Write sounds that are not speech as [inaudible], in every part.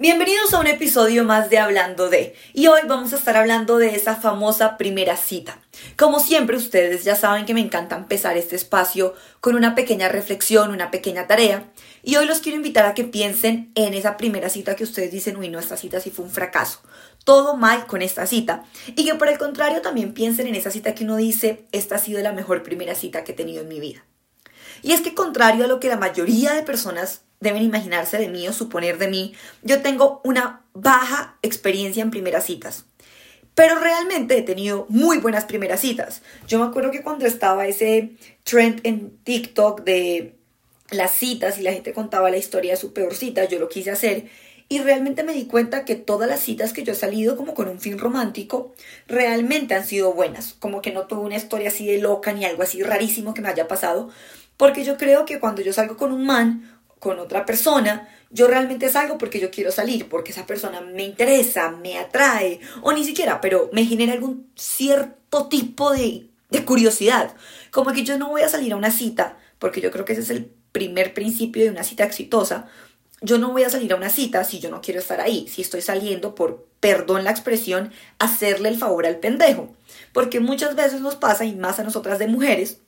Bienvenidos a un episodio más de Hablando de, y hoy vamos a estar hablando de esa famosa primera cita. Como siempre ustedes ya saben que me encanta empezar este espacio con una pequeña reflexión, una pequeña tarea, y hoy los quiero invitar a que piensen en esa primera cita que ustedes dicen, uy, no, esta cita sí fue un fracaso, todo mal con esta cita, y que por el contrario también piensen en esa cita que uno dice, esta ha sido la mejor primera cita que he tenido en mi vida. Y es que contrario a lo que la mayoría de personas deben imaginarse de mí o suponer de mí, yo tengo una baja experiencia en primeras citas. Pero realmente he tenido muy buenas primeras citas. Yo me acuerdo que cuando estaba ese trend en TikTok de las citas y la gente contaba la historia de su peor cita, yo lo quise hacer y realmente me di cuenta que todas las citas que yo he salido como con un fin romántico realmente han sido buenas. Como que no tuve una historia así de loca ni algo así rarísimo que me haya pasado. Porque yo creo que cuando yo salgo con un man con otra persona, yo realmente salgo porque yo quiero salir, porque esa persona me interesa, me atrae, o ni siquiera, pero me genera algún cierto tipo de, curiosidad. Como que yo no voy a salir a una cita, porque yo creo que ese es el primer principio de una cita exitosa. Yo no voy a salir a una cita si yo no quiero estar ahí, si estoy saliendo por, perdón la expresión, hacerle el favor al pendejo. Porque muchas veces nos pasa, y más a nosotras de mujeres,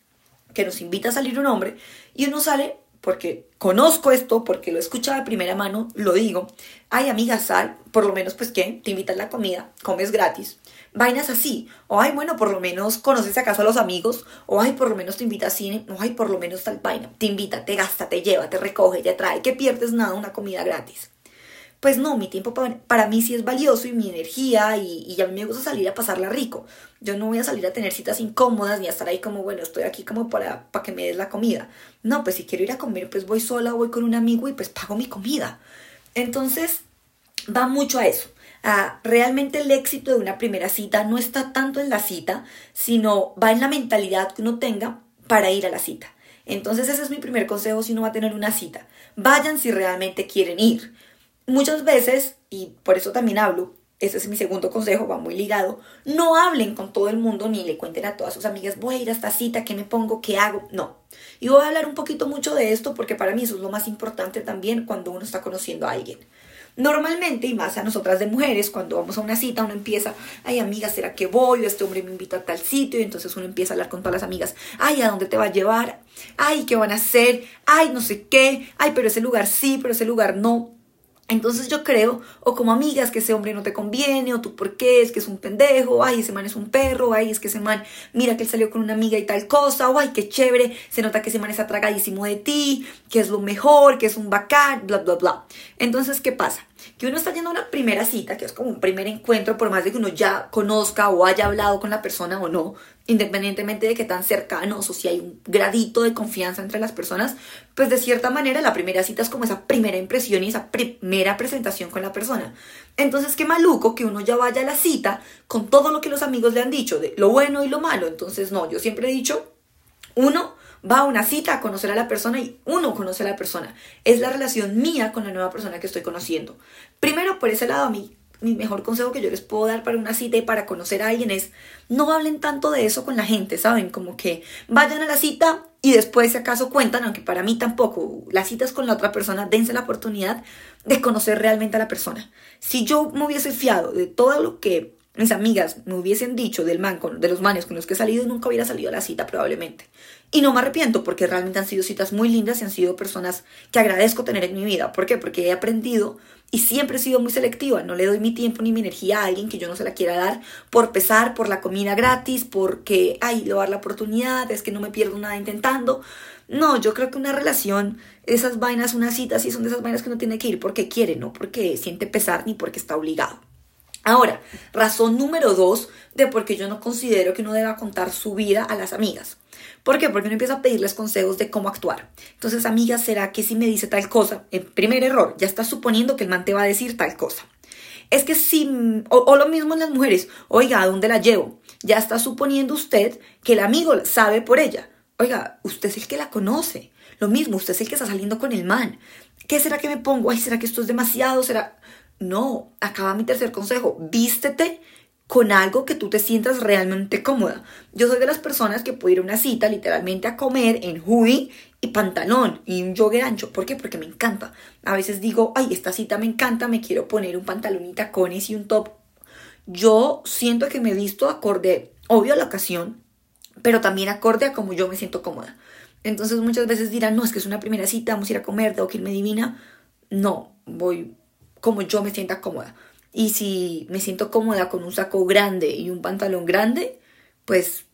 que nos invita a salir un hombre y uno sale porque conozco esto, porque lo he escuchado de primera mano, lo digo. Ay, amiga, sal, por lo menos, pues, ¿qué? Te invitan la comida, comes gratis. Vainas así. O, ay, bueno, por lo menos conoces acaso a los amigos. O, ay, por lo menos te invita a cine. O, ay, por lo menos tal vaina. Te invita, te gasta, te lleva, te recoge, te trae. Que pierdes nada, una comida gratis pues no, mi tiempo para, mí sí es valioso y mi energía y, a mí me gusta salir a pasarla rico. Yo no voy a salir a tener citas incómodas ni a estar ahí como, bueno, estoy aquí como para, para que me des la comida. No, pues si quiero ir a comer, pues voy sola, voy con un amigo y pues pago mi comida. Entonces, va mucho a eso. realmente el éxito de una primera cita no está tanto en la cita, sino va en la mentalidad que uno tenga para ir a la cita. Entonces ese es mi primer consejo si uno va a tener una cita. Vayan si realmente quieren ir muchas veces, y por eso también hablo, ese es mi segundo consejo, va muy ligado, no hablen con todo el mundo ni le cuenten a todas sus amigas, voy a ir a esta cita, ¿qué me pongo? ¿Qué hago? No. Y voy a hablar un poquito mucho de esto porque para mí eso es lo más importante también cuando uno está conociendo a alguien. Normalmente, y más a nosotras de mujeres, cuando vamos a una cita, uno empieza, ay amiga, ¿será que voy? Este hombre me invita a tal sitio, y entonces uno empieza a hablar con todas las amigas, ay, ¿a dónde te va a llevar? Ay, ¿qué van a hacer? Ay, no sé qué, ay, pero ese lugar sí, pero ese lugar no. Entonces yo creo, o como amigas, que ese hombre no te conviene, o tú por qué, es que es un pendejo, ay, ese man es un perro, ay, es que ese man, mira que él salió con una amiga y tal cosa, o ay, qué chévere, se nota que ese man está tragadísimo de ti, que es lo mejor, que es un bacán, bla, bla, bla. Entonces, ¿qué pasa? Que uno está yendo a una primera cita, que es como un primer encuentro, por más de que uno ya conozca o haya hablado con la persona o no, independientemente de que tan cercanos o si hay un gradito de confianza entre las personas, pues de cierta manera la primera cita es como esa primera impresión y esa primera presentación con la persona. Entonces, qué maluco que uno ya vaya a la cita con todo lo que los amigos le han dicho, de lo bueno y lo malo. Entonces, no, yo siempre he dicho, uno va a una cita a conocer a la persona y uno conoce a la persona. Es la relación mía con la nueva persona que estoy conociendo. Primero, por ese lado, mí mi mejor consejo que yo les puedo dar para una cita y para conocer a alguien es no hablen tanto de eso con la gente, ¿saben? Como que vayan a la cita y después si acaso cuentan, aunque para mí tampoco, las citas con la otra persona, dense la oportunidad de conocer realmente a la persona. Si yo me hubiese fiado de todo lo que mis amigas me hubiesen dicho del man de los manes con los que he salido, nunca hubiera salido a la cita probablemente. Y no me arrepiento porque realmente han sido citas muy lindas y han sido personas que agradezco tener en mi vida. ¿Por qué? Porque he aprendido y siempre he sido muy selectiva. No le doy mi tiempo ni mi energía a alguien que yo no se la quiera dar por pesar, por la comida gratis, porque, ay, le dar la oportunidad, es que no me pierdo nada intentando. No, yo creo que una relación, esas vainas, una cita, sí son de esas vainas que uno tiene que ir porque quiere, no porque siente pesar ni porque está obligado. Ahora, razón número dos de por qué yo no considero que uno deba contar su vida a las amigas. ¿Por qué? Porque uno empieza a pedirles consejos de cómo actuar. Entonces, amiga, ¿será que si me dice tal cosa? El primer error, ya está suponiendo que el man te va a decir tal cosa. Es que si, o, o, lo mismo en las mujeres, oiga, ¿a dónde la llevo? Ya está suponiendo usted que el amigo sabe por ella. Oiga, usted es el que la conoce. Lo mismo, usted es el que está saliendo con el man. ¿Qué será que me pongo? Ay, ¿será que esto es demasiado? ¿Será? No, acaba mi tercer consejo. Vístete con algo que tú te sientas realmente cómoda. Yo soy de las personas que puedo ir a una cita literalmente a comer en Hui y pantalón y un jogger ancho. ¿Por qué? Porque me encanta. A veces digo, ay, esta cita me encanta, me quiero poner un pantalón y tacones y un top. Yo siento que me he visto acorde, obvio a la ocasión, pero también acorde a como yo me siento cómoda. Entonces muchas veces dirán, no, es que es una primera cita, vamos a ir a comer, tengo que irme divina. No, voy como yo me sienta cómoda. Y si me siento cómoda con un saco grande y un pantalón grande, pues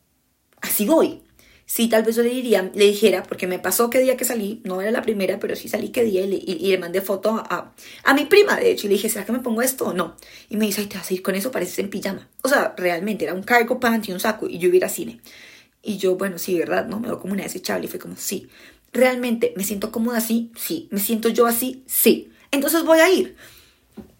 así voy. Sí, tal vez yo le diría, le dijera, porque me pasó que día que salí, no era la primera, pero sí salí que día y le, y, le mandé foto a, a, mi prima, de hecho, y le dije, ¿será que me pongo esto o no? Y me dice, ay, te vas a ir con eso, pareces en pijama. O sea, realmente era un cargo pant y un saco, y yo iba a cine. Y yo, bueno, sí, ¿verdad? No, me veo como una desechable, y fue como, sí. ¿Realmente me siento cómoda así? Sí. ¿Me siento yo así? Sí. Entonces voy a ir.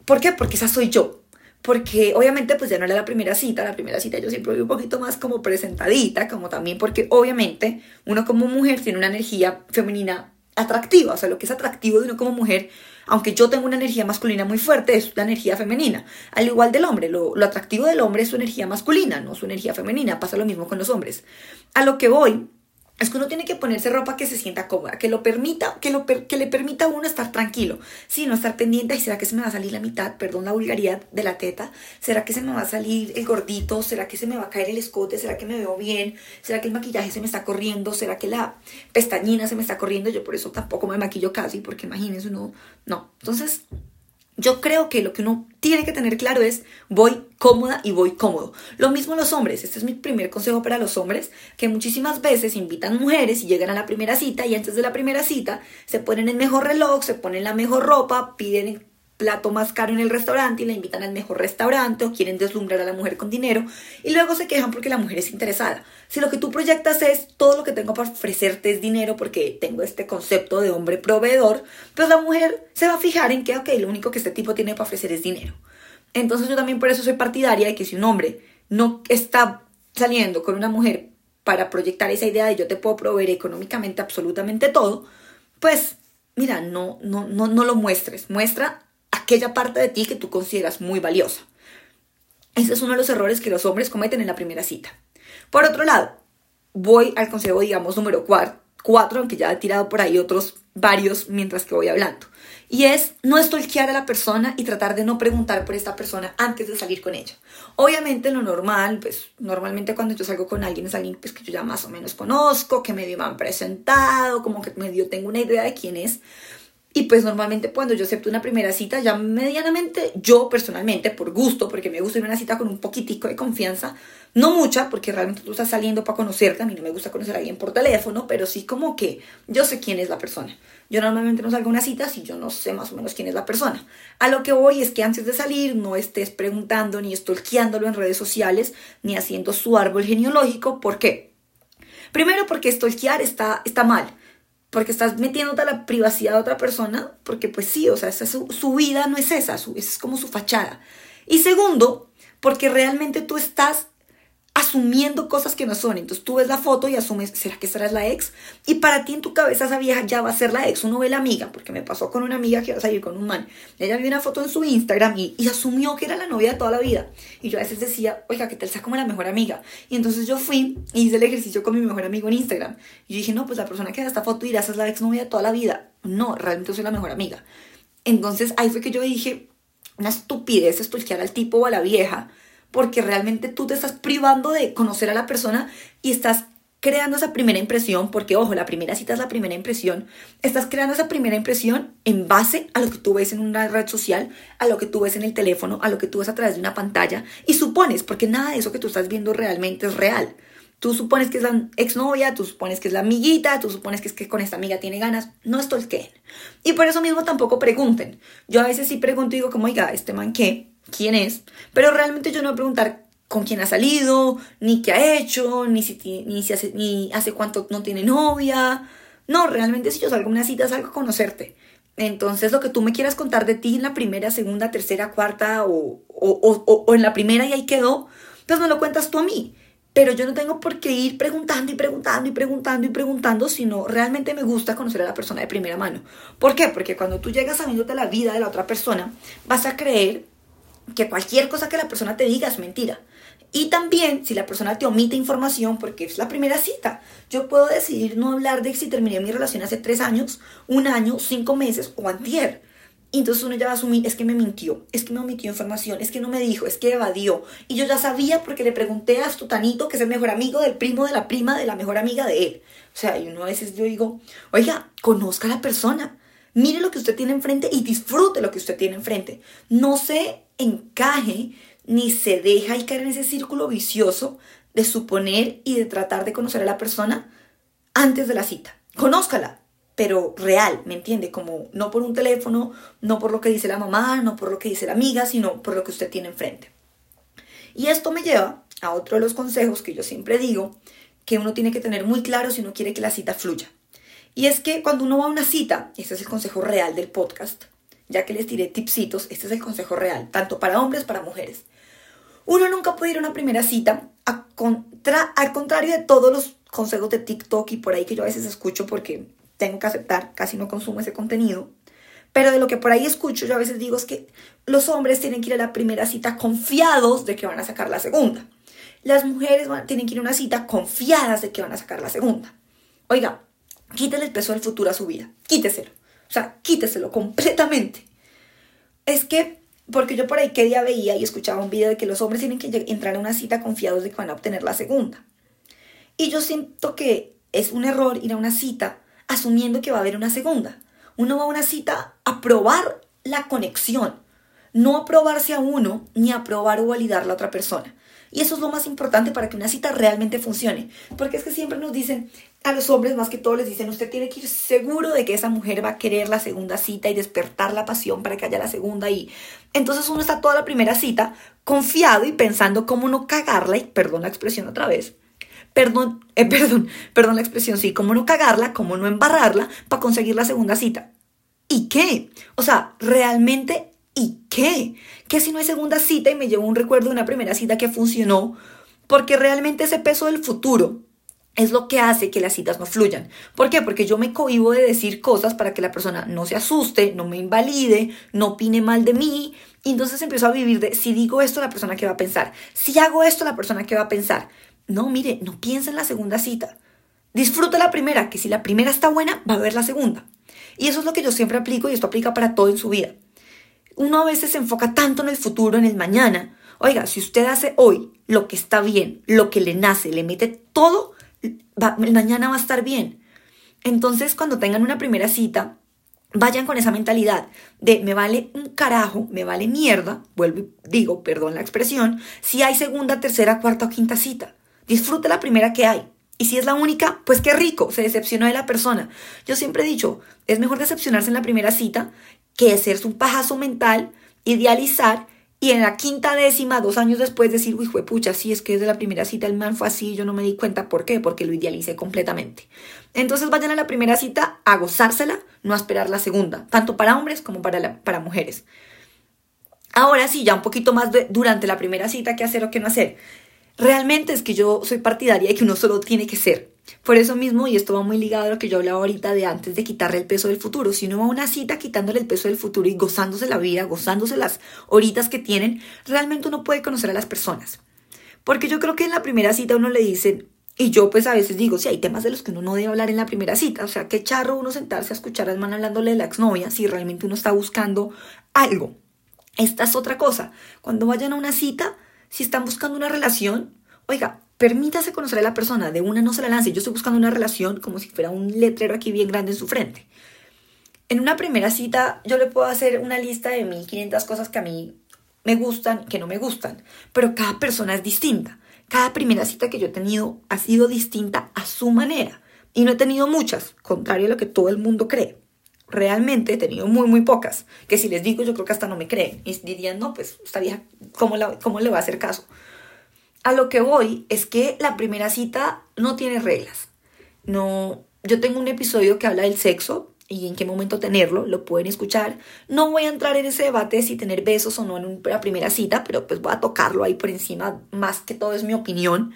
¿Por qué? Porque esa soy yo porque obviamente pues ya no era la primera cita, la primera cita yo siempre voy un poquito más como presentadita, como también porque obviamente uno como mujer tiene una energía femenina atractiva, o sea, lo que es atractivo de uno como mujer, aunque yo tengo una energía masculina muy fuerte, es la energía femenina, al igual del hombre, lo, lo atractivo del hombre es su energía masculina, no su energía femenina, pasa lo mismo con los hombres. A lo que voy es que uno tiene que ponerse ropa que se sienta cómoda, que lo permita, que, lo que le permita a uno estar tranquilo, sí, no estar pendiente, y será que se me va a salir la mitad, perdón la vulgaridad de la teta, será que se me va a salir el gordito, será que se me va a caer el escote, será que me veo bien, será que el maquillaje se me está corriendo, será que la pestañina se me está corriendo, yo por eso tampoco me maquillo casi, porque imagínense uno, no, entonces yo creo que lo que uno tiene que tener claro es voy cómoda y voy cómodo. Lo mismo los hombres, este es mi primer consejo para los hombres, que muchísimas veces invitan mujeres y llegan a la primera cita y antes de la primera cita se ponen el mejor reloj, se ponen la mejor ropa, piden plato más caro en el restaurante y la invitan al mejor restaurante o quieren deslumbrar a la mujer con dinero y luego se quejan porque la mujer es interesada. Si lo que tú proyectas es todo lo que tengo para ofrecerte es dinero porque tengo este concepto de hombre proveedor, pues la mujer se va a fijar en que, ok, lo único que este tipo tiene para ofrecer es dinero. Entonces yo también por eso soy partidaria de que si un hombre no está saliendo con una mujer para proyectar esa idea de yo te puedo proveer económicamente absolutamente todo, pues mira, no, no, no, no lo muestres. Muestra aquella parte de ti que tú consideras muy valiosa. Ese es uno de los errores que los hombres cometen en la primera cita. Por otro lado, voy al consejo, digamos, número 4, aunque ya he tirado por ahí otros varios mientras que voy hablando. Y es no estolquear a la persona y tratar de no preguntar por esta persona antes de salir con ella. Obviamente lo normal, pues normalmente cuando yo salgo con alguien es alguien pues, que yo ya más o menos conozco, que medio me han presentado, como que medio tengo una idea de quién es. Y pues normalmente cuando yo acepto una primera cita, ya medianamente, yo personalmente, por gusto, porque me gusta ir a una cita con un poquitico de confianza, no mucha, porque realmente tú estás saliendo para conocerte, a mí no me gusta conocer a alguien por teléfono, pero sí como que yo sé quién es la persona. Yo normalmente no salgo a una cita si yo no sé más o menos quién es la persona. A lo que voy es que antes de salir no estés preguntando ni estolqueándolo en redes sociales, ni haciendo su árbol genealógico. ¿Por qué? Primero porque estolquear está, está mal porque estás metiéndote a la privacidad de otra persona, porque pues sí, o sea, su, su, vida no es esa, su, es como su fachada. Y segundo, porque realmente tú estás asumiendo cosas que no son. Entonces tú ves la foto y asumes, ¿será que es la ex? Y para ti en tu cabeza esa vieja ya va a ser la ex. Uno ve la amiga, porque me pasó con una amiga que iba a salir con un man. Ella vio una foto en su Instagram y, y, asumió que era la novia de toda la vida. Y yo a veces decía, oiga, que tal sea como la mejor amiga. Y entonces yo fui y hice el ejercicio con mi mejor amigo en Instagram. Y yo dije, no, pues la persona que da esta foto dirá, esa es la ex novia de toda la vida. No, realmente soy la mejor amiga. Entonces ahí fue que yo dije, una estupidez estulquear al tipo o a la vieja porque realmente tú te estás privando de conocer a la persona y estás creando esa primera impresión, porque ojo, la primera cita es la primera impresión, estás creando esa primera impresión en base a lo que tú ves en una red social, a lo que tú ves en el teléfono, a lo que tú ves a través de una pantalla y supones, porque nada de eso que tú estás viendo realmente es real. Tú supones que es la exnovia, tú supones que es la amiguita, tú supones que es que con esta amiga tiene ganas. No que Y por eso mismo tampoco pregunten. Yo a veces sí pregunto y digo como, oiga, ¿este man qué? Quién es, pero realmente yo no voy a preguntar con quién ha salido, ni qué ha hecho, ni, si, ni, si hace, ni hace cuánto no tiene novia. No, realmente si yo salgo a una cita, salgo a conocerte. Entonces, lo que tú me quieras contar de ti en la primera, segunda, tercera, cuarta o, o, o, en la primera y ahí quedó, pues me lo cuentas tú a mí. Pero yo no tengo por qué ir preguntando y preguntando y preguntando y preguntando, sino realmente me gusta conocer a la persona de primera mano. ¿Por qué? Porque cuando tú llegas sabiéndote la vida de la otra persona, vas a creer que cualquier cosa que la persona te diga es mentira. Y también si la persona te omite información porque es la primera cita. Yo puedo decidir no hablar de si terminé mi relación hace tres años, un año, cinco meses o antier. Entonces uno ya va a asumir, es que me mintió, es que me omitió información, es que no me dijo, es que evadió. Y yo ya sabía porque le pregunté a Stutanito, que es el mejor amigo del primo de la prima de la mejor amiga de él. O sea, y uno a veces yo digo, oiga, conozca a la persona, mire lo que usted tiene enfrente y disfrute lo que usted tiene enfrente. No se encaje ni se deja caer en ese círculo vicioso de suponer y de tratar de conocer a la persona antes de la cita. Conózcala, pero real, ¿me entiende? Como no por un teléfono, no por lo que dice la mamá, no por lo que dice la amiga, sino por lo que usted tiene enfrente. Y esto me lleva a otro de los consejos que yo siempre digo, que uno tiene que tener muy claro si uno quiere que la cita fluya. Y es que cuando uno va a una cita, este es el consejo real del podcast, ya que les tiré tipsitos, este es el consejo real, tanto para hombres para mujeres. Uno nunca puede ir a una primera cita a contra, al contrario de todos los consejos de TikTok y por ahí que yo a veces escucho porque tengo que aceptar, casi no consumo ese contenido. Pero de lo que por ahí escucho, yo a veces digo es que los hombres tienen que ir a la primera cita confiados de que van a sacar la segunda. Las mujeres tienen que ir a una cita confiadas de que van a sacar la segunda. Oiga, quítele el peso del futuro a su vida. Quíteselo. O sea, quíteselo completamente. Es que porque yo por ahí que día veía y escuchaba un video de que los hombres tienen que entrar a una cita confiados de que van a obtener la segunda. Y yo siento que es un error ir a una cita asumiendo que va a haber una segunda. Uno va a una cita a probar la conexión, no a probarse a uno ni a probar o validar a la otra persona. Y eso es lo más importante para que una cita realmente funcione. Porque es que siempre nos dicen, a los hombres más que todo les dicen, usted tiene que ir seguro de que esa mujer va a querer la segunda cita y despertar la pasión para que haya la segunda. Y entonces uno está toda la primera cita confiado y pensando cómo no cagarla, y perdón la expresión otra vez, perdón, eh, [laughs] perdón, perdón la expresión, sí, cómo no cagarla, cómo no embarrarla para conseguir la segunda cita. ¿Y qué? O sea, realmente, ¿y qué? Que si no hay segunda cita y me llevo un recuerdo de una primera cita que funcionó, porque realmente ese peso del futuro es lo que hace que las citas no fluyan. ¿Por qué? Porque yo me cohibo de decir cosas para que la persona no se asuste, no me invalide, no opine mal de mí. Y entonces empiezo a vivir de, si digo esto, la persona que va a pensar. Si hago esto, la persona que va a pensar. No, mire, no piensa en la segunda cita. Disfruta la primera, que si la primera está buena, va a haber la segunda. Y eso es lo que yo siempre aplico y esto aplica para todo en su vida. Uno a veces se enfoca tanto en el futuro, en el mañana. Oiga, si usted hace hoy lo que está bien, lo que le nace, le mete todo, mañana va a estar bien. Entonces, cuando tengan una primera cita, vayan con esa mentalidad de me vale un carajo, me vale mierda, vuelvo y digo, perdón la expresión, si hay segunda, tercera, cuarta o quinta cita. Disfrute la primera que hay. Y si es la única, pues qué rico, se decepcionó de la persona. Yo siempre he dicho, es mejor decepcionarse en la primera cita que hacerse un pajazo mental, idealizar y en la quinta décima, dos años después, decir, uy, pucha, sí, es que desde la primera cita el man fue así, yo no me di cuenta por qué, porque lo idealicé completamente. Entonces vayan a la primera cita a gozársela, no a esperar la segunda, tanto para hombres como para, para mujeres. Ahora sí, ya un poquito más durante la primera cita, qué hacer o qué no hacer. Realmente es que yo soy partidaria de que uno solo tiene que ser. Por eso mismo, y esto va muy ligado a lo que yo hablaba ahorita de antes de quitarle el peso del futuro, si uno va a una cita quitándole el peso del futuro y gozándose la vida, gozándose las horitas que tienen, realmente uno puede conocer a las personas. Porque yo creo que en la primera cita uno le dicen, y yo pues a veces digo, si hay temas de los que uno no debe hablar en la primera cita, o sea, qué charro uno sentarse a escuchar al man hablándole de la exnovia si realmente uno está buscando algo. Esta es otra cosa. Cuando vayan a una cita, si están buscando una relación, oiga, permítase conocer a la persona, de una no se la lance. Yo estoy buscando una relación como si fuera un letrero aquí bien grande en su frente. En una primera cita yo le puedo hacer una lista de 1500 cosas que a mí me gustan que no me gustan, pero cada persona es distinta. Cada primera cita que yo he tenido ha sido distinta a su manera. Y no he tenido muchas, contrario a lo que todo el mundo cree. Realmente he tenido muy, muy pocas. Que si les digo, yo creo que hasta no me creen. Y dirían, no, pues esta vieja, ¿cómo, cómo le va a hacer caso? A lo que voy es que la primera cita no tiene reglas. No, yo tengo un episodio que habla del sexo y en qué momento tenerlo, lo pueden escuchar. No voy a entrar en ese debate si tener besos o no en una primera cita, pero pues voy a tocarlo ahí por encima, más que todo es mi opinión.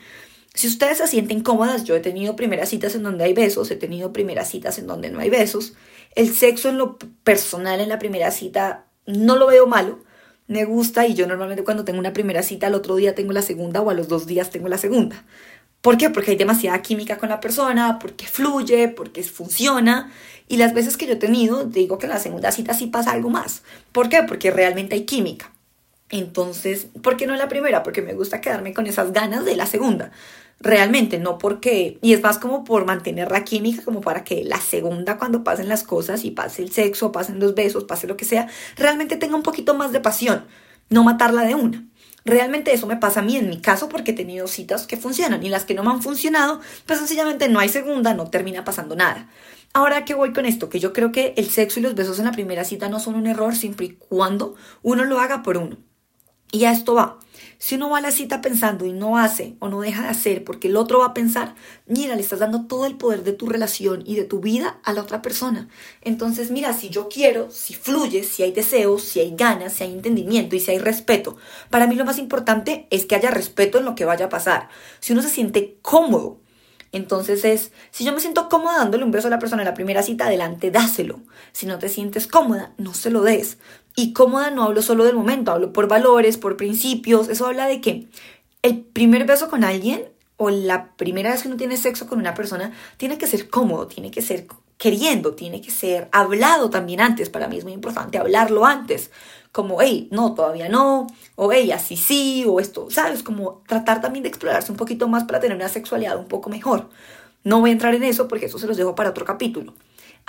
Si ustedes se sienten cómodas, yo he tenido primeras citas en donde hay besos, he tenido primeras citas en donde no hay besos. El sexo en lo personal en la primera cita no lo veo malo, me gusta y yo normalmente cuando tengo una primera cita al otro día tengo la segunda o a los dos días tengo la segunda. ¿Por qué? Porque hay demasiada química con la persona, porque fluye, porque funciona. Y las veces que yo he tenido, digo que en la segunda cita sí pasa algo más. ¿Por qué? Porque realmente hay química. Entonces, ¿por qué no la primera? Porque me gusta quedarme con esas ganas de la segunda. Realmente, no porque, y es más como por mantener la química, como para que la segunda cuando pasen las cosas y pase el sexo, pasen los besos, pase lo que sea, realmente tenga un poquito más de pasión, no matarla de una. Realmente eso me pasa a mí en mi caso porque he tenido citas que funcionan y las que no me han funcionado, pues sencillamente no hay segunda, no termina pasando nada. Ahora que voy con esto, que yo creo que el sexo y los besos en la primera cita no son un error siempre y cuando uno lo haga por uno. Y a esto va. Si uno va a la cita pensando y no hace o no deja de hacer porque el otro va a pensar, mira, le estás dando todo el poder de tu relación y de tu vida a la otra persona. Entonces, mira, si yo quiero, si fluye, si hay deseos, si hay ganas, si hay entendimiento y si hay respeto, para mí lo más importante es que haya respeto en lo que vaya a pasar. Si uno se siente cómodo entonces es, si yo me siento cómoda dándole un beso a la persona en la primera cita, adelante, dáselo. Si no te sientes cómoda, no se lo des. Y cómoda no hablo solo del momento, hablo por valores, por principios. Eso habla de que el primer beso con alguien o la primera vez que uno tiene sexo con una persona tiene que ser cómodo, tiene que ser queriendo, tiene que ser hablado también antes. Para mí es muy importante hablarlo antes. Como, hey, no, todavía no, o hey, así sí, o esto, ¿sabes? Como tratar también de explorarse un poquito más para tener una sexualidad un poco mejor. No voy a entrar en eso porque eso se los dejo para otro capítulo.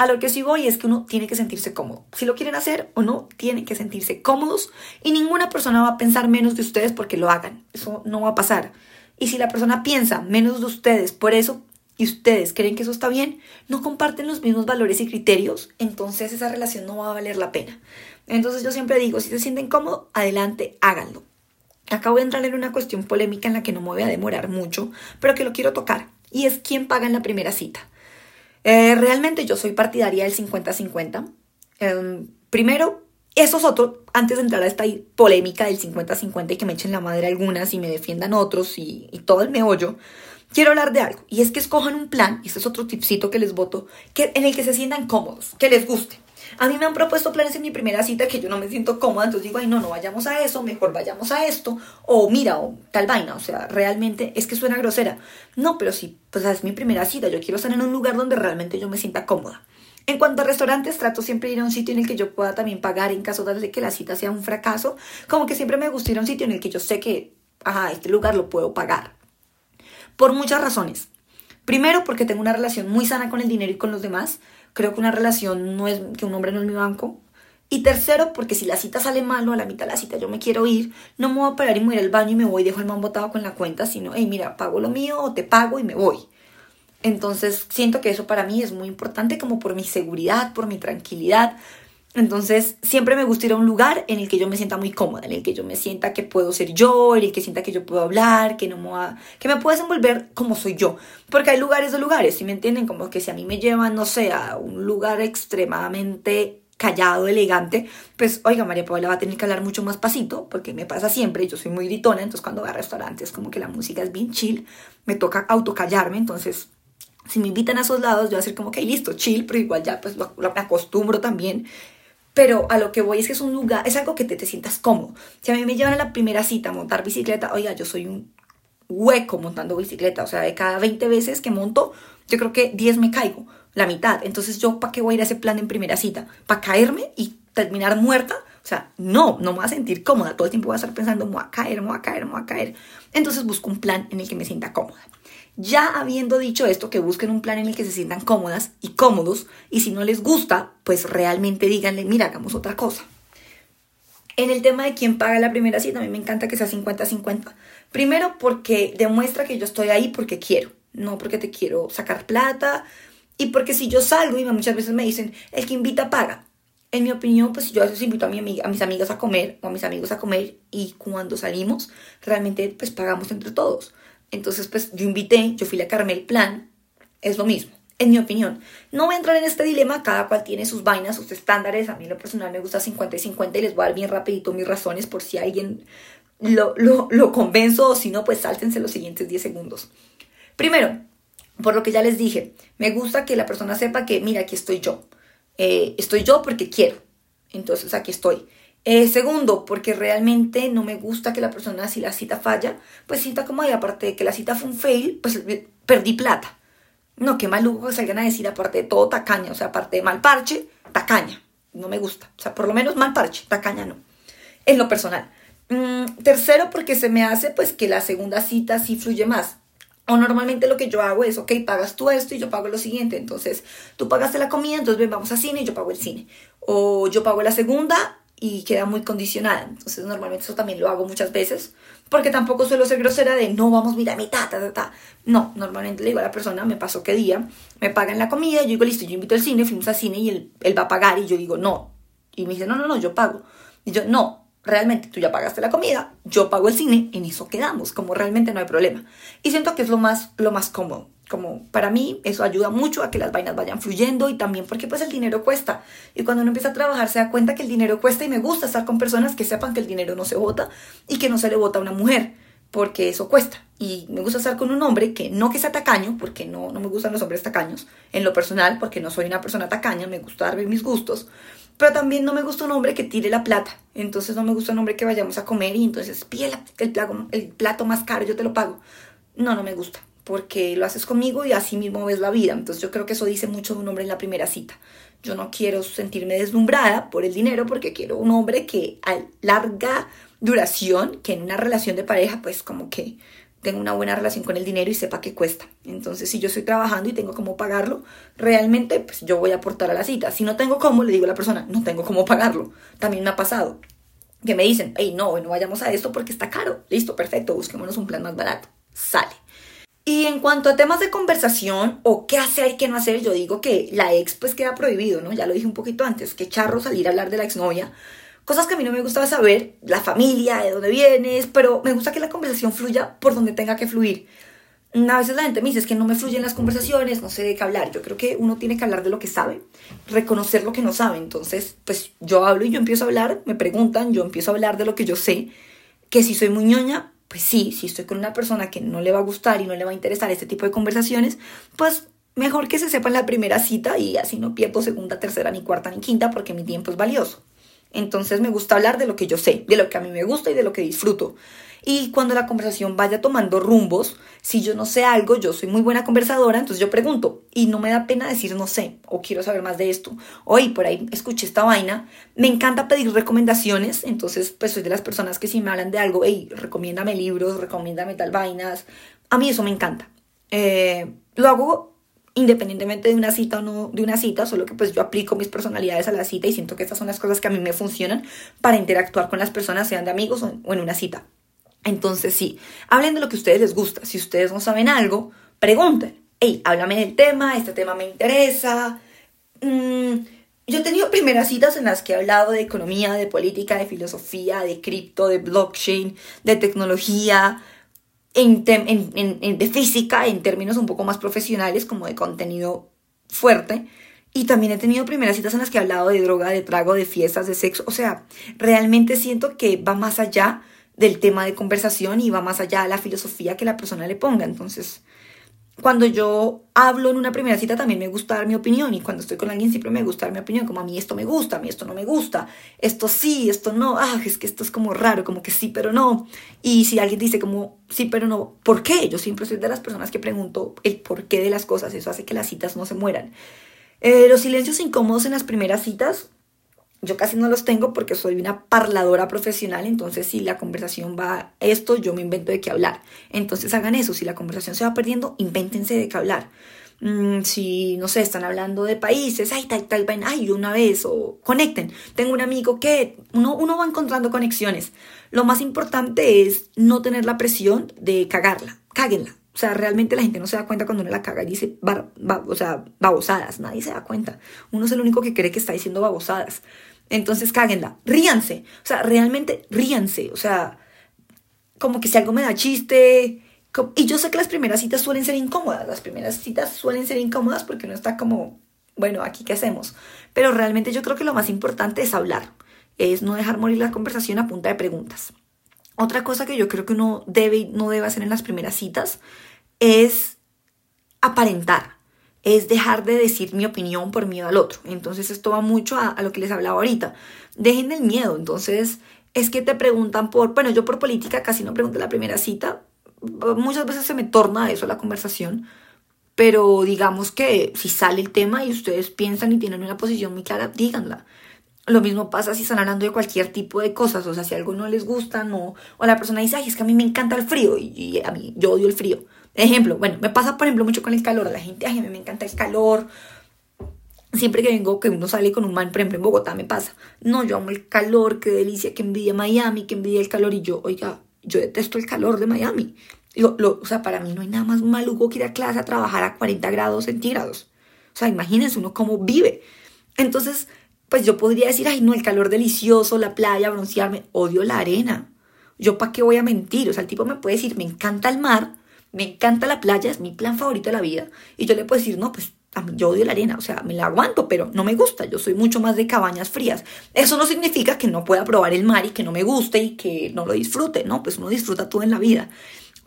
A lo que sí voy es que uno tiene que sentirse cómodo. Si lo quieren hacer o no, tienen que sentirse cómodos y ninguna persona va a pensar menos de ustedes porque lo hagan. Eso no va a pasar. Y si la persona piensa menos de ustedes por eso y ustedes creen que eso está bien, no comparten los mismos valores y criterios, entonces esa relación no va a valer la pena. Entonces yo siempre digo, si se sienten cómodos, adelante, háganlo. Acabo de entrar en una cuestión polémica en la que no me voy a demorar mucho, pero que lo quiero tocar, y es quién paga en la primera cita. Eh, realmente yo soy partidaria del 50-50. Em, primero, eso es otro, antes de entrar a esta polémica del 50-50 y que me echen la madre algunas y me defiendan otros y, todo el meollo, quiero hablar de algo. Y es que escojan un plan, y este es otro tipcito que les voto, que, en el que se sientan cómodos, que les guste. A mí me han propuesto planes en mi primera cita que yo no me siento cómoda, entonces digo, ay, no, no vayamos a eso, mejor vayamos a esto, o mira, o tal vaina, o sea, realmente es que suena grosera. No, pero sí, pues es mi primera cita, yo quiero estar en un lugar donde realmente yo me sienta cómoda. En cuanto a restaurantes, trato siempre de ir a un sitio en el que yo pueda también pagar en caso de que la cita sea un fracaso. Como que siempre me gusta ir a un sitio en el que yo sé que, ajá, este lugar lo puedo pagar. Por muchas razones. Primero, porque tengo una relación muy sana con el dinero y con los demás. Creo que una relación no es, que un hombre no es mi banco. Y tercero, porque si la cita sale mal o a la mitad de la cita yo me quiero ir, no me voy a parar y me voy al baño y me voy y dejo el man botado con la cuenta, sino, hey, mira, pago lo mío o te pago y me voy. Entonces, siento que eso para mí es muy importante como por mi seguridad, por mi tranquilidad, entonces, siempre me gusta ir a un lugar en el que yo me sienta muy cómoda, en el que yo me sienta que puedo ser yo, en el que sienta que yo puedo hablar, que no me va, que me puedo desenvolver como soy yo. Porque hay lugares de lugares, si me entienden? Como que si a mí me llevan, no sé, a un lugar extremadamente callado, elegante, pues, oiga, María Paula va a tener que hablar mucho más pasito, porque me pasa siempre, yo soy muy gritona, entonces cuando voy a restaurantes como que la música es bien chill, me toca autocallarme, entonces si me invitan a esos lados, yo voy a hacer como que listo, chill, pero igual ya pues lo, lo, me acostumbro también pero a lo que voy es que es un lugar, es algo que te, te sientas cómodo. Si a mí me llevan a la primera cita a montar bicicleta, oiga, yo soy un hueco montando bicicleta. O sea, de cada 20 veces que monto, yo creo que 10 me caigo, la mitad. Entonces, ¿yo para qué voy a ir a ese plan en primera cita? ¿Para caerme y terminar muerta? O sea, no, no me voy a sentir cómoda. Todo el tiempo voy a estar pensando, me voy a caer, me voy a caer, me voy a caer. Entonces busco un plan en el que me sienta cómoda. Ya habiendo dicho esto, que busquen un plan en el que se sientan cómodas y cómodos, y si no les gusta, pues realmente díganle, mira, hagamos otra cosa. En el tema de quién paga la primera cita, a mí me encanta que sea 50-50. Primero porque demuestra que yo estoy ahí porque quiero, no porque te quiero sacar plata. Y porque si yo salgo y muchas veces me dicen, el que invita paga. En mi opinión, pues yo a veces invito a, mi amiga, a mis amigas a comer o a mis amigos a comer y cuando salimos, realmente pues pagamos entre todos. Entonces, pues yo invité, yo fui a Carmel el plan, es lo mismo, en mi opinión. No voy a entrar en este dilema, cada cual tiene sus vainas, sus estándares. A mí lo personal me gusta 50 y 50 y les voy a dar bien rapidito mis razones por si alguien lo, lo, lo convenzo o si no, pues sáltense los siguientes 10 segundos. Primero, por lo que ya les dije, me gusta que la persona sepa que, mira, aquí estoy yo. Eh, estoy yo porque quiero. Entonces, aquí estoy. Eh, segundo, porque realmente no me gusta que la persona, si la cita falla, pues sienta como, y aparte de que la cita fue un fail, pues perdí plata. No, qué maluco que salgan a decir, aparte de todo, tacaña, o sea, aparte de mal parche, tacaña. No me gusta. O sea, por lo menos mal parche, tacaña no. En lo personal. Mm, tercero, porque se me hace pues que la segunda cita sí fluye más. O normalmente lo que yo hago es, ok, pagas tú esto y yo pago lo siguiente. Entonces, tú pagaste la comida, entonces ven, vamos a cine y yo pago el cine. O yo pago la segunda y queda muy condicionada. Entonces, normalmente eso también lo hago muchas veces. Porque tampoco suelo ser grosera de, no, vamos, mira, mitad, ta, ta, ta. No, normalmente le digo a la persona, me pasó qué día, me pagan la comida, yo digo, listo, yo invito al cine, fuimos al cine y él, él va a pagar. Y yo digo, no. Y me dice, no, no, no, yo pago. Y yo, no, realmente tú ya pagaste la comida, yo pago el cine, en eso quedamos, como realmente no hay problema. Y siento que es lo más, lo más cómodo. Como para mí eso ayuda mucho a que las vainas vayan fluyendo y también porque pues el dinero cuesta. Y cuando uno empieza a trabajar se da cuenta que el dinero cuesta y me gusta estar con personas que sepan que el dinero no se vota y que no se le vota a una mujer porque eso cuesta. Y me gusta estar con un hombre que no que sea tacaño, porque no, no me gustan los hombres tacaños, en lo personal, porque no soy una persona tacaña, me gusta darme mis gustos, pero también no me gusta un hombre que tire la plata. Entonces no me gusta un hombre que vayamos a comer y entonces pide el, plato, el plato más caro, yo te lo pago. No, no me gusta. Porque lo haces conmigo y así mismo ves la vida. Entonces yo creo que eso dice mucho de un hombre en la primera cita. Yo no quiero sentirme deslumbrada por el dinero porque quiero un hombre que a larga duración, que en una relación de pareja, pues como que tengo una buena relación con el dinero y sepa qué cuesta. Entonces, si yo estoy trabajando y tengo cómo pagarlo, realmente pues yo voy a aportar a la cita. Si no tengo cómo, le digo a la persona, no tengo cómo pagarlo. También me ha pasado que me dicen, hey, no, no vayamos a esto porque está caro. Listo, perfecto, busquémonos un plan más barato. Sale. Y en cuanto a temas de conversación o qué hacer qué no hacer, yo digo que la ex pues queda prohibido, ¿no? Ya lo dije un poquito antes, que charro salir a hablar de la exnovia Cosas que a mí no me gustaba saber, la familia, de dónde vienes, pero me gusta que la conversación fluya por donde tenga que fluir. A veces la gente me dice es que no me fluyen las conversaciones, no sé de qué hablar. Yo creo que uno tiene que hablar de lo que sabe, reconocer lo que no sabe. Entonces, pues yo hablo y yo empiezo a hablar, me preguntan, yo empiezo a hablar de lo que yo sé. Que si soy muy ñoña, pues sí, si estoy con una persona que no le va a gustar y no le va a interesar este tipo de conversaciones, pues mejor que se sepa en la primera cita y así no pierdo segunda, tercera, ni cuarta, ni quinta porque mi tiempo es valioso. Entonces me gusta hablar de lo que yo sé, de lo que a mí me gusta y de lo que disfruto. Y cuando la conversación vaya tomando rumbos, si yo no sé algo, yo soy muy buena conversadora, entonces yo pregunto y no me da pena decir no sé o quiero saber más de esto. Hoy por ahí escuché esta vaina, me encanta pedir recomendaciones, entonces pues soy de las personas que si me hablan de algo, hey, recomiéndame libros, recomiéndame tal vainas, a mí eso me encanta. Eh, lo hago independientemente de una cita o no de una cita, solo que pues yo aplico mis personalidades a la cita y siento que estas son las cosas que a mí me funcionan para interactuar con las personas, sean de amigos o en una cita. Entonces sí, hablen de lo que a ustedes les gusta. Si ustedes no saben algo, pregunten. Hey, háblame del tema, este tema me interesa. Mm, yo he tenido primeras citas en las que he hablado de economía, de política, de filosofía, de cripto, de blockchain, de tecnología, en, en, de física, en términos un poco más profesionales, como de contenido fuerte. Y también he tenido primeras citas en las que he hablado de droga, de trago, de fiestas, de sexo. O sea, realmente siento que va más allá del tema de conversación y va más allá de la filosofía que la persona le ponga. Entonces, cuando yo hablo en una primera cita también me gusta dar mi opinión y cuando estoy con alguien siempre me gusta dar mi opinión, como a mí esto me gusta, a mí esto no me gusta, esto sí, esto no, ah, es que esto es como raro, como que sí, pero no. Y si alguien dice como sí, pero no, ¿por qué? Yo siempre soy de las personas que pregunto el por qué de las cosas, eso hace que las citas no se mueran. Eh, los silencios incómodos en las primeras citas yo casi no los tengo porque soy una parladora profesional, entonces si la conversación va a esto, yo me invento de qué hablar. Entonces hagan eso, si la conversación se va perdiendo, invéntense de qué hablar. Mm, si, no sé, están hablando de países, ay, tal, tal, ay, una vez, o conecten. Tengo un amigo que uno, uno va encontrando conexiones. Lo más importante es no tener la presión de cagarla, cáguenla. O sea, realmente la gente no se da cuenta cuando uno la caga y dice, o sea, babosadas, nadie se da cuenta. Uno es el único que cree que está diciendo babosadas. Entonces cáguenla, ríanse, o sea, realmente ríanse, o sea, como que si algo me da chiste. Y yo sé que las primeras citas suelen ser incómodas, las primeras citas suelen ser incómodas porque uno está como, bueno, aquí qué hacemos. Pero realmente yo creo que lo más importante es hablar, es no dejar morir la conversación a punta de preguntas. Otra cosa que yo creo que uno debe y no debe hacer en las primeras citas es aparentar. Es dejar de decir mi opinión por miedo al otro. Entonces esto va mucho a, lo que les hablaba ahorita. Dejen el miedo. Entonces es que te preguntan por, bueno, yo por política casi no pregunto la primera cita. Muchas veces se me torna eso la conversación. Pero digamos que si sale el tema y ustedes piensan y tienen una posición muy clara, díganla. Lo mismo pasa si están hablando de cualquier tipo de cosas, o sea, si algo no les gusta, no, o la persona dice, ay, es que a mí me encanta el frío y, a mí yo odio el frío. Ejemplo, bueno, me pasa por ejemplo mucho con el calor, la gente, a mí me encanta el calor. Siempre que vengo, que uno sale con un man, por ejemplo, en Bogotá me pasa, no, yo amo el calor, qué delicia, que envidia Miami, que envidia el calor, y yo, oiga, yo detesto el calor de Miami. Lo, lo, o sea, para mí no hay nada más maluco que ir a clase a trabajar a 40 grados centígrados. O sea, imagínense uno cómo vive. Entonces, pues yo podría decir, ay, no, el calor delicioso, la playa, broncearme, odio la arena. Yo para qué voy a mentir, o sea, el tipo me puede decir, me encanta el mar, me encanta la playa, es mi plan favorito de la vida. Y yo le puedo decir, no, pues a mí yo odio la arena, o sea, me la aguanto, pero no me gusta, yo soy mucho más de cabañas frías. Eso no significa que no pueda probar el mar y que no me guste y que no lo disfrute, ¿no? Pues uno disfruta todo en la vida.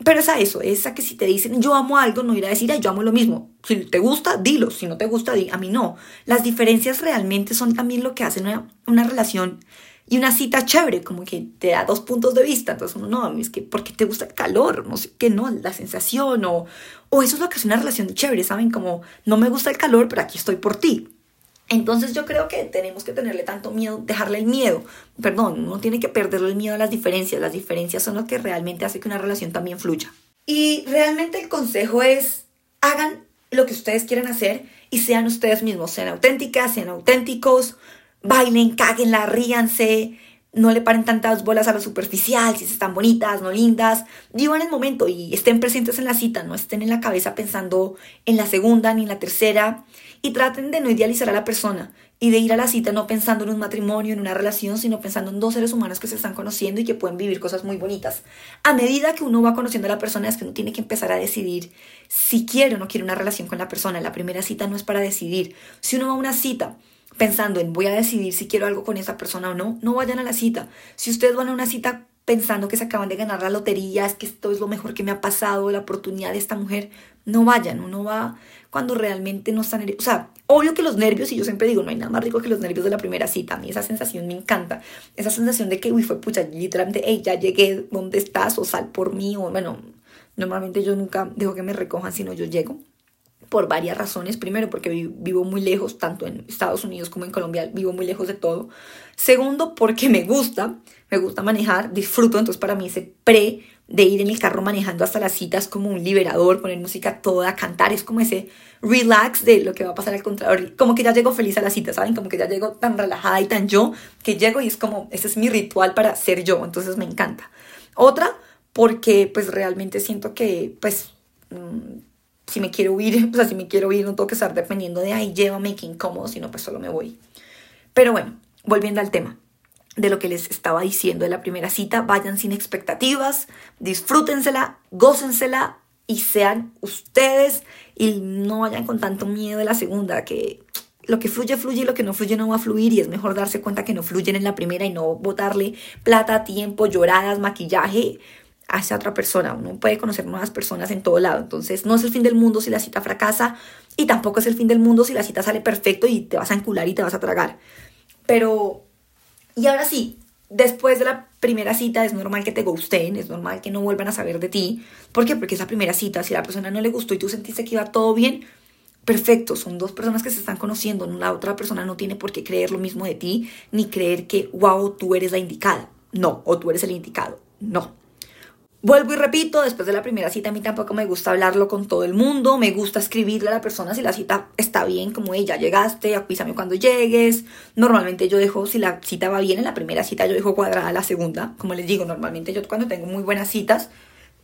Pero es a eso, es a que si te dicen yo amo algo, no ir a decir yo amo lo mismo. Si te gusta, dilo. Si no te gusta, di. A mí no. Las diferencias realmente son también lo que hacen una, relación y una cita chévere, como que te da dos puntos de vista. Entonces uno, no, es que porque te gusta el calor, no sé qué, no, la sensación, o, o eso es lo que hace una relación chévere, ¿saben? Como no me gusta el calor, pero aquí estoy por ti. Entonces yo creo que tenemos que tenerle tanto miedo, dejarle el miedo, perdón, uno tiene que perderle el miedo a las diferencias, las diferencias son lo que realmente hace que una relación también fluya. Y realmente el consejo es, hagan lo que ustedes quieren hacer y sean ustedes mismos, sean auténticas, sean auténticos, bailen, cáguenla, ríanse, no le paren tantas bolas a lo superficial, si están bonitas, no lindas, vivan el momento y estén presentes en la cita, no estén en la cabeza pensando en la segunda ni en la tercera y traten de no idealizar a la persona y de ir a la cita no pensando en un matrimonio, en una relación, sino pensando en dos seres humanos que se están conociendo y que pueden vivir cosas muy bonitas. A medida que uno va conociendo a la persona es que uno tiene que empezar a decidir si quiere o no quiere una relación con la persona. La primera cita no es para decidir. Si uno va a una cita pensando en voy a decidir si quiero algo con esa persona o no, no vayan a la cita. Si ustedes van a una cita pensando que se acaban de ganar la lotería, es que esto es lo mejor que me ha pasado, la oportunidad de esta mujer, no vayan, uno va cuando realmente no están O sea, obvio que los nervios, y yo siempre digo, no hay nada más rico que los nervios de la primera cita. A mí esa sensación me encanta. Esa sensación de que, uy, fue pucha, literalmente, hey, ya llegué, ¿dónde estás? O sal por mí, o bueno, normalmente yo nunca dejo que me recojan, sino yo llego por varias razones. Primero, porque vivo muy lejos, tanto en Estados Unidos como en Colombia, vivo muy lejos de todo. Segundo, porque me gusta, me gusta manejar, disfruto, entonces para mí ese pre de ir en el carro manejando hasta las citas como un liberador, poner música toda, cantar, es como ese relax de lo que va a pasar al contrario, como que ya llego feliz a la cita, ¿saben? Como que ya llego tan relajada y tan yo, que llego y es como, ese es mi ritual para ser yo, entonces me encanta. Otra, porque pues realmente siento que pues mm, si me quiero huir, [laughs] o sea, si me quiero ir no tengo que estar dependiendo de, ay, llévame, que incómodo, sino pues solo me voy. Pero bueno, volviendo al tema de lo que les estaba diciendo de la primera cita, vayan sin expectativas, disfrútensela, gócensela y sean ustedes y no vayan con tanto miedo de la segunda, que lo que fluye, fluye y lo que no fluye no va a fluir y es mejor darse cuenta que no fluyen en la primera y no botarle plata, tiempo, lloradas, maquillaje a esa otra persona. Uno puede conocer nuevas personas en todo lado, entonces no es el fin del mundo si la cita fracasa y tampoco es el fin del mundo si la cita sale perfecto y te vas a encular y te vas a tragar. Pero y ahora sí, después de la primera cita es normal que te gusten, es normal que no vuelvan a saber de ti. ¿Por qué? Porque esa primera cita, si la persona no le gustó y tú sentiste que iba todo bien, perfecto, son dos personas que se están conociendo, la otra persona no tiene por qué creer lo mismo de ti, ni creer que, wow, tú eres la indicada. No, o tú eres el indicado. No. Vuelvo y repito, después de la primera cita a mí tampoco me gusta hablarlo con todo el mundo, me gusta escribirle a la persona si la cita está bien, como ella llegaste, avísame cuando llegues. Normalmente yo dejo, si la cita va bien en la primera cita, yo dejo cuadrada la segunda. Como les digo, normalmente yo cuando tengo muy buenas citas,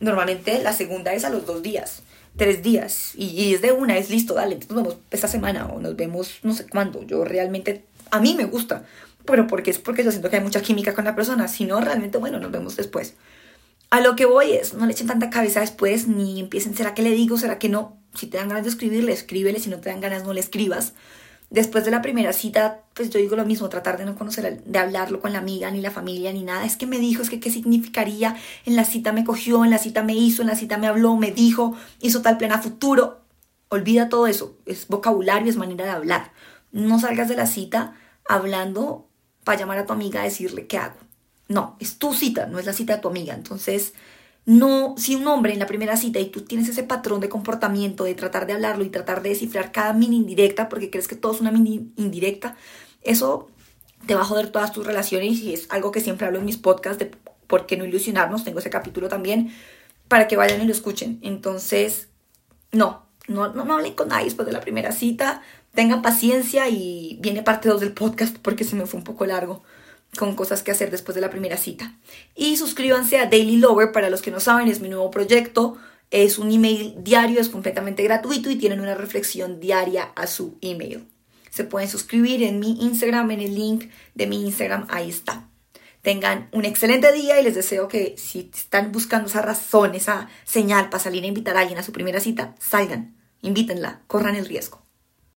normalmente la segunda es a los dos días, tres días, y, es de una, es listo, dale, nos vemos esta semana o nos vemos no sé cuándo. Yo realmente, a mí me gusta, pero porque es porque yo siento que hay mucha química con la persona, si no, realmente, bueno, nos vemos después. A lo que voy es, no le echen tanta cabeza después, ni empiecen, ¿será que le digo? ¿Será que no? Si te dan ganas de escribirle, escríbele, si no te dan ganas, no le escribas. Después de la primera cita, pues yo digo lo mismo, tratar de no conocer, de hablarlo con la amiga, ni la familia, ni nada. Es que me dijo, es que qué significaría, en la cita me cogió, en la cita me hizo, en la cita me habló, me dijo, hizo tal plena futuro. Olvida todo eso. Es vocabulario, es manera de hablar. No salgas de la cita hablando para llamar a tu amiga a decirle qué hago. No, es tu cita, no es la cita de tu amiga. Entonces, no, si un hombre en la primera cita y tú tienes ese patrón de comportamiento de tratar de hablarlo y tratar de descifrar cada mini indirecta porque crees que todo es una mini indirecta, eso te va a joder todas tus relaciones y es algo que siempre hablo en mis podcasts de por qué no ilusionarnos, tengo ese capítulo también, para que vayan y lo escuchen. Entonces, no, no, no, hablen con nadie después de la primera cita, tengan paciencia y viene parte 2 del podcast porque se me fue un poco largo con cosas que hacer después de la primera cita. Y suscríbanse a Daily Lover, para los que no saben, es mi nuevo proyecto. Es un email diario, es completamente gratuito y tienen una reflexión diaria a su email. Se pueden suscribir en mi Instagram, en el link de mi Instagram, ahí está. Tengan un excelente día y les deseo que si están buscando esa razón, esa señal para salir a invitar a alguien a su primera cita, salgan, invítenla, corran el riesgo.